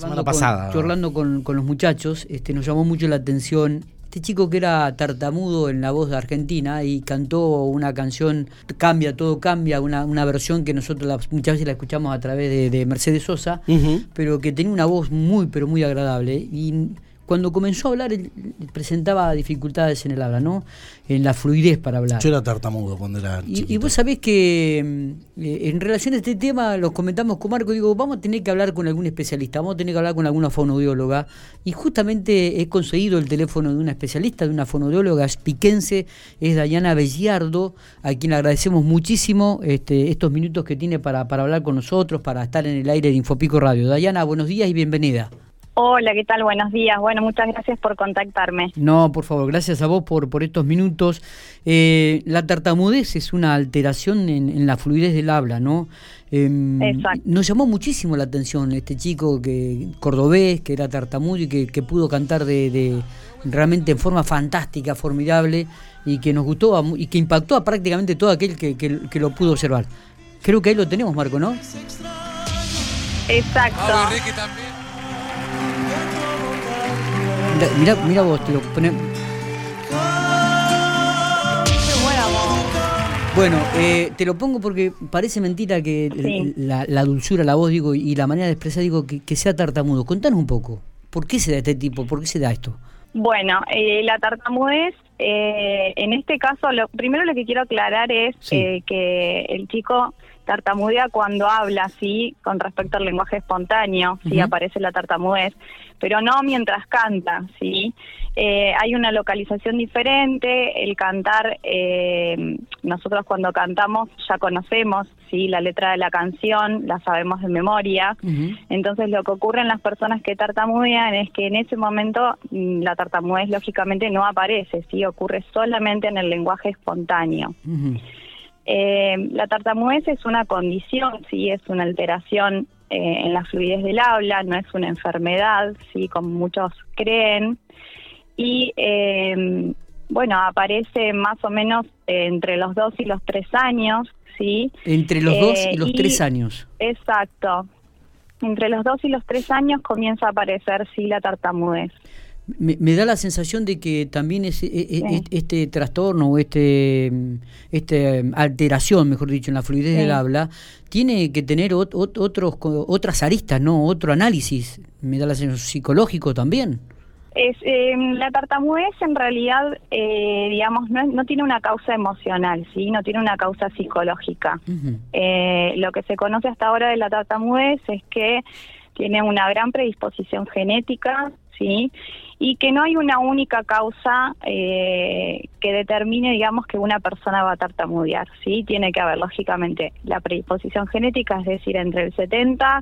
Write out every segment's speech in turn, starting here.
semana pasada. Charlando con, con, los muchachos, este, nos llamó mucho la atención este chico que era tartamudo en la voz de Argentina y cantó una canción, Cambia, todo cambia, una, una versión que nosotros muchas veces la escuchamos a través de, Mercedes Sosa, pero que tenía una voz muy, pero muy agradable. Y cuando comenzó a hablar, él presentaba dificultades en el habla, ¿no? En la fluidez para hablar. Yo era tartamudo cuando era y, y, vos sabés que mm, eh, en relación a este tema, los comentamos con Marco, digo, vamos a tener que hablar con algún especialista, vamos a tener que hablar con alguna fonoaudióloga. Y justamente he conseguido el teléfono de una especialista, de una fonoaudióloga piquense, es Dayana Belliardo, a quien le agradecemos muchísimo este, estos minutos que tiene para, para hablar con nosotros, para estar en el aire de Infopico Radio. Dayana, buenos días y bienvenida. Hola, ¿qué tal? Buenos días. Bueno, muchas gracias por contactarme. No, por favor, gracias a vos por, por estos minutos. Eh, la tartamudez es una alteración en, la fluidez del habla, ¿no? Em, Exacto. Nos llamó muchísimo la atención este chico que cordobés, que era tartamudo y que, pudo cantar de, realmente en forma fantástica, formidable, y que nos gustó y que impactó a prácticamente todo aquel que, que, lo pudo observar. Creo que ahí lo tenemos, Marco, ¿no? Exacto. Mira, mira, vos, te lo pones. Bueno, eh, te lo pongo porque parece mentira que la, dulzura, la voz, digo, y la manera de expresar, digo, que, sea tartamudo. Contanos un poco, ¿por qué se da este tipo? ¿Por qué se da esto? Bueno, eh, la tartamudez, eh, en este caso, lo primero lo que quiero aclarar es que el chico tartamudea cuando habla, sí, con respecto al lenguaje espontáneo, sí aparece la tartamudez, pero no mientras canta, sí. Eh, hay una localización diferente, el cantar, eh, nosotros cuando cantamos ya conocemos, sí, la letra de la canción, la sabemos de memoria, entonces lo que ocurre en las personas que tartamudean es que en ese momento mm, la tartamudez lógicamente no aparece, sí, ocurre solamente en el lenguaje espontáneo. Eh, la tartamudez es una condición, sí, es una alteración eh, en la fluidez del habla, no es una enfermedad, sí, como muchos creen. Y eh, bueno, aparece más o menos entre los dos y los tres años, sí. Entre los dos y los tres años. Exacto. Entre los dos y los tres años comienza a aparecer, sí, la tartamudez. Me, da la sensación de que también es, e, e, e, este trastorno o este, este alteración, mejor dicho, en la fluidez del habla, tiene que tener otros, otras aristas, ¿no? Otro análisis, me da la sensación psicológico también. Es, eh, la tartamudez en realidad, eh, digamos, no, no, tiene una causa emocional, ¿sí? No tiene una causa psicológica. eh, lo que se conoce hasta ahora de la tartamudez es que tiene una gran predisposición genética, ¿sí? y que no hay una única causa eh, que determine, digamos, que una persona va a tartamudear, ¿sí? Tiene que haber, lógicamente, la predisposición genética, es decir, entre el 70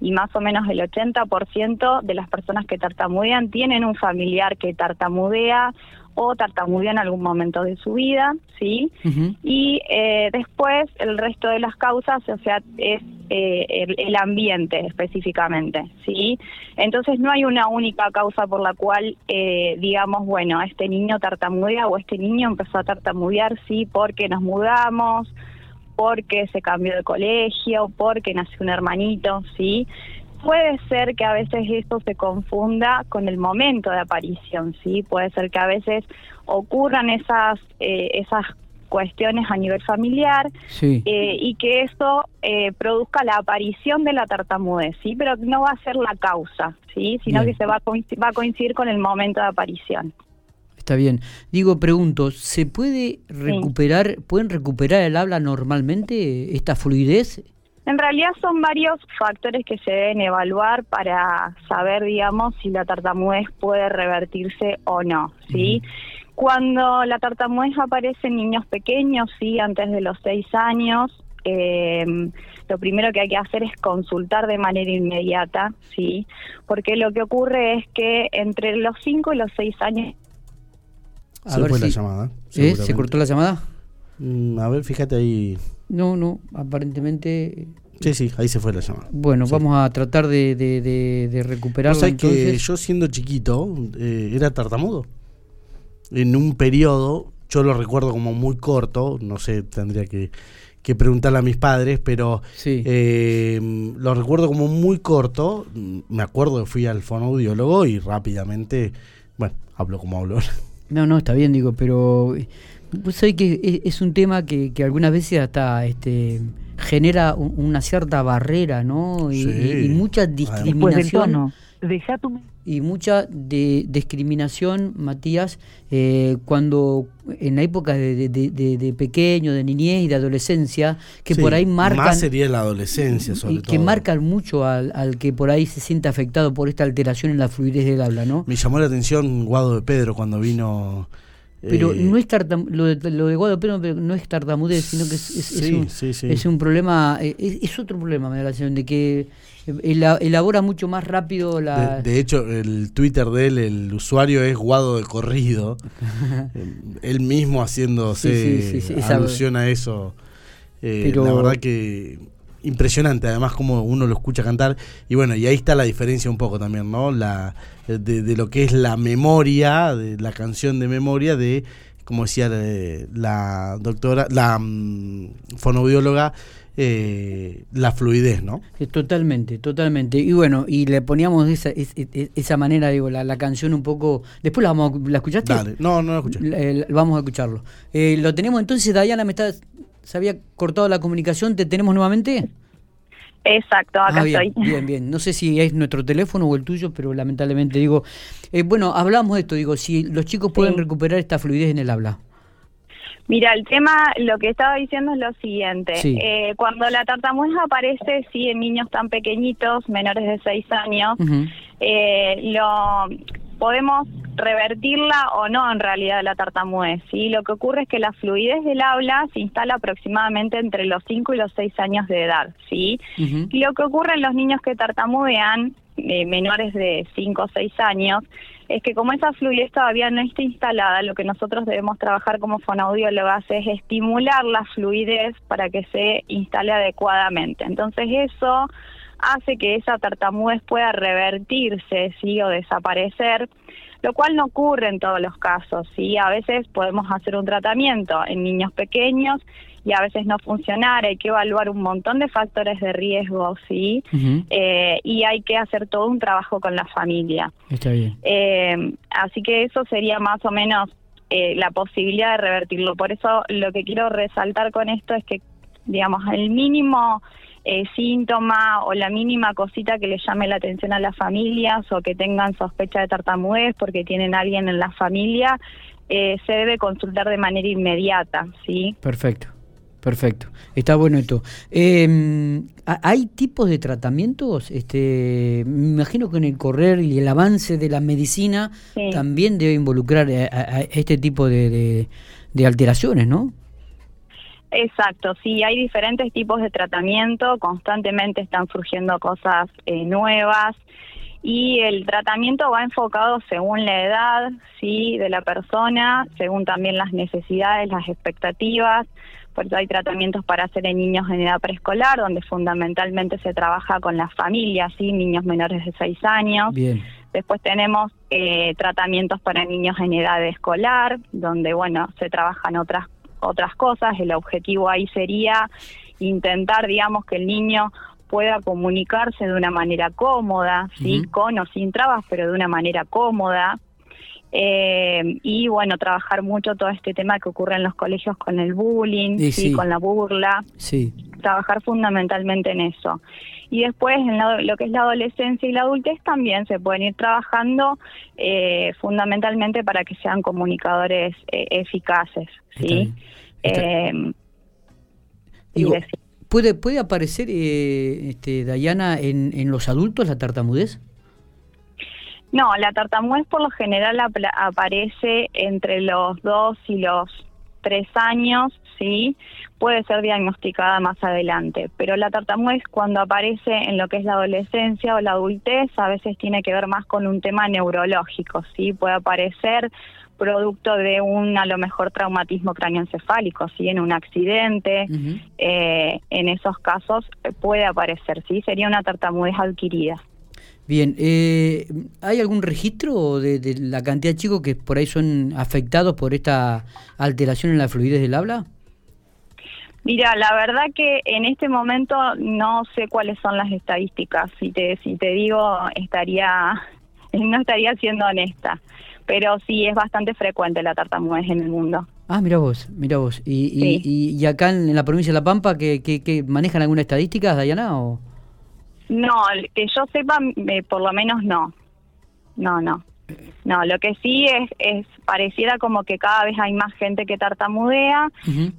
y más o menos el 80% de las personas que tartamudean tienen un familiar que tartamudea o tartamudea en algún momento de su vida, ¿sí? Y eh, después el resto de las causas, o sea, es eh, el, ambiente específicamente, ¿sí? Entonces no hay una única causa por la cual, eh, digamos, bueno, este niño tartamudea o este niño empezó a tartamudear, sí, porque nos mudamos, porque se cambió de colegio, porque nació un hermanito, ¿sí? Puede ser que a veces esto se confunda con el momento de aparición, ¿sí? Puede ser que a veces ocurran esas, eh, esas cuestiones a nivel familiar eh, y que eso eh, produzca la aparición de la tartamudez, ¿sí? Pero no va a ser la causa, ¿sí? Sino que se va a, coincidir, va a coincidir con el momento de aparición. Está bien. Digo, pregunto, ¿se puede recuperar, pueden recuperar el habla normalmente, esta fluidez? En realidad son varios factores que se deben evaluar para saber, digamos, si la tartamudez puede revertirse o no, ¿sí? Cuando la tartamudez aparece en niños pequeños, sí, antes de los seis años, eh, lo primero que hay que hacer es consultar de manera inmediata, sí, porque lo que ocurre es que entre los cinco y los seis años. se fue la llamada. ¿Eh? ¿Se cortó la llamada? Mm, a ver, fíjate ahí. No, no, aparentemente. Sí, sí, ahí se fue la llamada. Bueno, vamos a tratar de, de, de, recuperarlo. que yo siendo chiquito eh, era tartamudo en un periodo, yo lo recuerdo como muy corto, no sé, tendría que, que preguntarle a mis padres, pero eh, lo recuerdo como muy corto. Me acuerdo que fui al fonoaudiólogo y rápidamente, bueno, hablo como hablo. No, no, está bien, digo, pero vos sabés que es, un tema que, que algunas veces hasta este genera una cierta barrera, ¿no? Y, mucha discriminación. Y mucha de, discriminación, Matías, eh, cuando en la época de, de, pequeño, de niñez y de adolescencia, que por ahí marcan... Más sería la adolescencia, sobre y Que marcan mucho al, al, que por ahí se siente afectado por esta alteración en la fluidez del habla, ¿no? Me llamó la atención Guado de Pedro cuando vino pero eh, no es lo, de, lo de Guado no es tartamudez, sino que es, un, problema, eh, es, otro problema, me da la sensación, de que elabora mucho más rápido la... De, hecho, el Twitter de él, el usuario es Guado de Corrido, él mismo haciéndose alusión a eso. Eh, la verdad que impresionante, además como uno lo escucha cantar. Y bueno, y ahí está la diferencia un poco también, ¿no? La, de, lo que es la memoria, de la canción de memoria de, como decía eh, la, doctora, la um, fonoaudióloga, eh, la fluidez, ¿no? Totalmente, totalmente. Y bueno, y le poníamos esa, esa, manera, digo, la, la, canción un poco... Después la, vamos ¿la escuchaste? Dale, no, no la escuché. vamos a escucharlo. Eh, lo tenemos entonces, Dayana, me está se había cortado la comunicación, ¿te tenemos nuevamente? Exacto, acá ah, bien, estoy. Bien, bien. No sé si es nuestro teléfono o el tuyo, pero lamentablemente digo, eh, bueno, hablamos de esto, digo, si los chicos pueden recuperar esta fluidez en el habla. Mira, el tema, lo que estaba diciendo es lo siguiente. Eh, cuando la tartamudez aparece, sí, en niños tan pequeñitos, menores de 6 años, eh, lo podemos revertirla o no en realidad la tartamudez. ¿sí? Lo que ocurre es que la fluidez del habla se instala aproximadamente entre los 5 y los 6 años de edad. ¿sí? Y lo que ocurre en los niños que tartamudean, eh, menores de 5 o 6 años, es que como esa fluidez todavía no está instalada, lo que nosotros debemos trabajar como fonoaudiólogas es estimular la fluidez para que se instale adecuadamente. Entonces eso hace que esa tartamudez pueda revertirse, sí, o desaparecer, lo cual no ocurre en todos los casos, sí. A veces podemos hacer un tratamiento en niños pequeños y a veces no funcionar, hay que evaluar un montón de factores de riesgo, sí, eh, y hay que hacer todo un trabajo con la familia. Está bien. Eh, así que eso sería más o menos eh, la posibilidad de revertirlo. Por eso lo que quiero resaltar con esto es que, digamos, el mínimo eh, síntoma o la mínima cosita que le llame la atención a las familias o que tengan sospecha de tartamudez porque tienen a alguien en la familia, eh, se debe consultar de manera inmediata, ¿sí? Perfecto. Perfecto, está bueno esto. Eh, ¿Hay tipos de tratamientos? Este, me imagino que en el correr y el avance de la medicina también debe involucrar a, este tipo de, de alteraciones, ¿no? Exacto, sí, hay diferentes tipos de tratamiento, constantemente están surgiendo cosas eh, nuevas y el tratamiento va enfocado según la edad, sí, de la persona, según también las necesidades, las expectativas. Por eso hay tratamientos para hacer en niños en edad preescolar, donde fundamentalmente se trabaja con las familias, sí, niños menores de 6 años. Bien. Después tenemos eh, tratamientos para niños en edad escolar, donde bueno se trabajan otras otras cosas. El objetivo ahí sería intentar, digamos, que el niño pueda comunicarse de una manera cómoda, sí, con o sin trabas, pero de una manera cómoda. Eh, y bueno, trabajar mucho todo este tema que ocurre en los colegios con el bullying, sí, con la burla. Sí. Trabajar fundamentalmente en eso. Y después en lo que es la adolescencia y la adultez también se pueden ir trabajando eh, fundamentalmente para que sean comunicadores eh, eficaces. ¿sí? Em, ¿puede, ¿Puede aparecer, eh, este, Dayana, en, en los adultos la tartamudez? No, la tartamudez por lo general aparece entre los dos y los tres años, sí, puede ser diagnosticada más adelante, pero la tartamudez cuando aparece en lo que es la adolescencia o la adultez a veces tiene que ver más con un tema neurológico, sí, puede aparecer producto de un a lo mejor traumatismo cráneoencefálico, sí, en un accidente, eh, en esos casos puede aparecer, sí, sería una tartamudez adquirida. Bien, eh, ¿hay algún registro de, la cantidad de chicos que por ahí son afectados por esta alteración en la fluidez del habla? Mira, la verdad que en este momento no sé cuáles son las estadísticas. Si te, si te digo, estaría, no estaría siendo honesta. Pero sí es bastante frecuente la tartamudez en el mundo. Ah, mira vos, mira vos. ¿Y, y, acá en, la provincia de La Pampa, que, que, manejan alguna estadística, Dayana? O? No, que yo sepa, por lo menos no. No, no. No, lo que sí es, es pareciera como que cada vez hay más gente que tartamudea,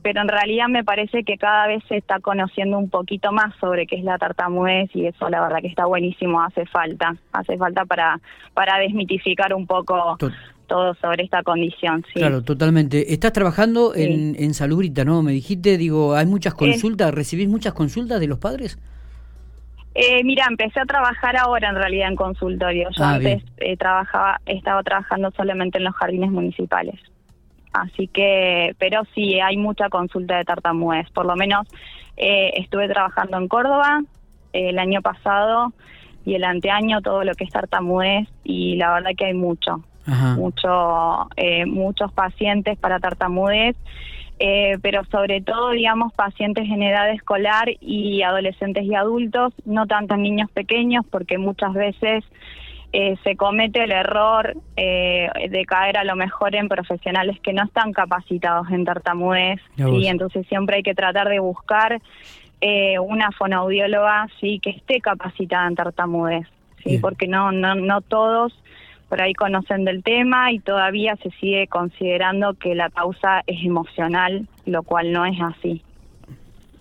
pero en realidad me parece que cada vez se está conociendo un poquito más sobre qué es la tartamudez y eso la verdad que está buenísimo, hace falta, hace falta para para desmitificar un poco todo sobre esta condición. Sí. Claro, totalmente. Estás trabajando en, en Salubrita, ¿no? Me dijiste, digo, hay muchas consultas, ¿recibís muchas consultas de los padres? Eh, mira, empecé a trabajar ahora en realidad en consultorio. Yo ah, antes eh, trabajaba, estaba trabajando solamente en los jardines municipales. Así que, pero sí, hay mucha consulta de tartamudez. Por lo menos eh, estuve trabajando en Córdoba el año pasado y el anteaño todo lo que es tartamudez y la verdad que hay mucho, mucho, muchos pacientes para tartamudez eh, pero sobre todo, digamos, pacientes en edad escolar y adolescentes y adultos, no tanto niños pequeños, porque muchas veces eh, se comete el error eh, de caer a lo mejor en profesionales que no están capacitados en tartamudez, y entonces siempre hay que tratar de buscar una fonoaudióloga sí que esté capacitada en tartamudez, sí, porque no, no, no todos por ahí conocen del tema y todavía se sigue considerando que la causa es emocional, lo cual no es así.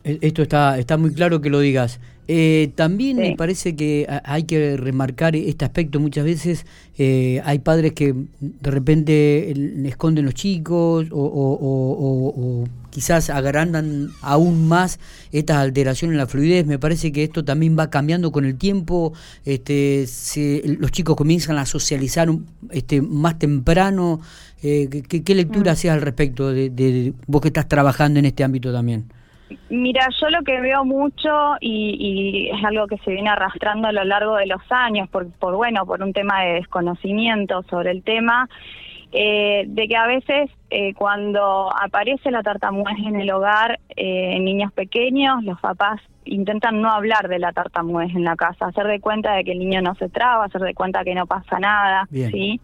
E, esto está, está muy claro que lo digas. Eh, también me parece que hay que remarcar este aspecto. Muchas veces eh, hay padres que de repente esconden los chicos o, quizás agrandan aún más estas alteraciones en la fluidez. Me parece que esto también va cambiando con el tiempo. Este, los chicos comienzan a socializar este, más temprano. Eh, ¿qué, lectura mm. haces al respecto de, de vos que estás trabajando en este ámbito también? Mira, yo lo que veo mucho y, es algo que se viene arrastrando a lo largo de los años, por, por bueno, por un tema de desconocimiento sobre el tema, eh, de que a veces eh, cuando aparece la tartamudez en el hogar, eh, en niños pequeños, los papás intentan no hablar de la tartamudez en la casa, hacer de cuenta de que el niño no se traba, hacer de cuenta que no pasa nada, ¿sí?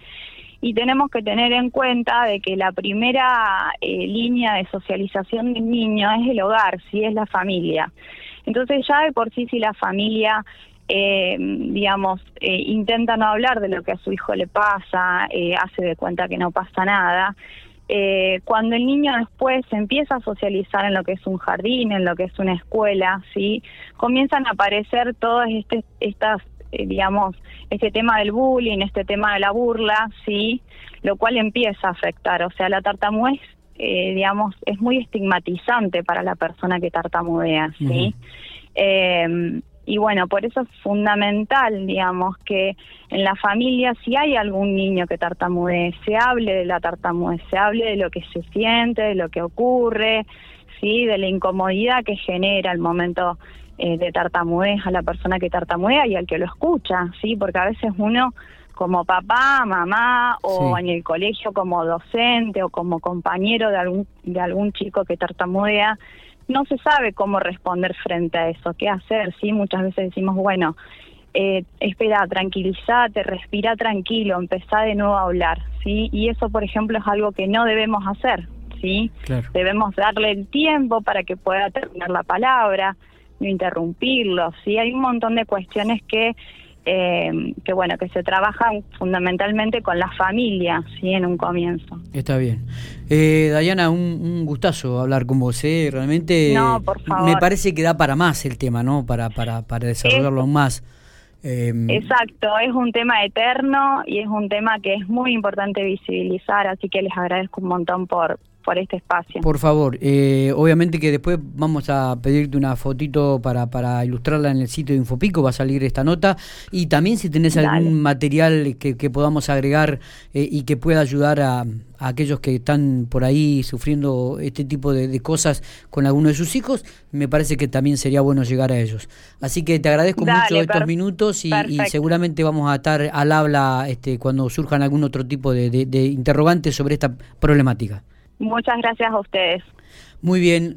Y tenemos que tener en cuenta de que la primera eh, línea de socialización del niño es el hogar, si es la familia. Entonces ya de por sí si la familia eh, digamos, eh, intenta no hablar de lo que a su hijo le pasa, hace de cuenta que no pasa nada. cuando el niño después empieza a socializar en lo que es un jardín, en lo que es una escuela, sí, comienzan a aparecer todas este, estas eh, digamos, este tema del bullying, este tema de la burla, sí, lo cual empieza a afectar. O sea, la tartamudez, eh, digamos, es muy estigmatizante para la persona que tartamudea, sí. Em, y bueno, por eso es fundamental, digamos, que en la familia, si hay algún niño que tartamudee, se hable de la tartamudez, se hable de lo que se siente, de lo que ocurre, sí, de la incomodidad que genera el momento eh, de tartamudez a la persona que tartamudea y al que lo escucha, ¿sí? Porque a veces uno como papá, mamá o en el colegio como docente o como compañero de algún de algún chico que tartamudea, no se sabe cómo responder frente a eso, qué hacer, ¿sí? Muchas veces decimos, bueno, eh, espera, tranquilízate, respira tranquilo, empezá de nuevo a hablar, ¿sí? Y eso, por ejemplo, es algo que no debemos hacer, ¿sí? Debemos darle el tiempo para que pueda terminar la palabra, interrumpirlo, ¿sí? Hay un montón de cuestiones que, eh, que bueno, que se trabajan fundamentalmente con la familia, ¿sí? En un comienzo. Está bien. Eh, Dayana, un, gustazo hablar con vos, ¿eh? Realmente me parece que da para más el tema, ¿no? Para, para, para desarrollarlo más. Em, Exacto, es un tema eterno y es un tema que es muy importante visibilizar, así que les agradezco un montón por, por este espacio. Por favor, eh, obviamente que después vamos a pedirte una fotito para, para ilustrarla en el sitio de Infopico, va a salir esta nota, y también si tenés algún material que, que, podamos agregar eh, y que pueda ayudar a, aquellos que están por ahí sufriendo este tipo de, cosas con alguno de sus hijos, me parece que también sería bueno llegar a ellos. Así que te agradezco mucho estos minutos y, seguramente vamos a estar al habla este, cuando surjan algún otro tipo de interrogantes sobre esta problemática. Muchas gracias a ustedes. Muy bien.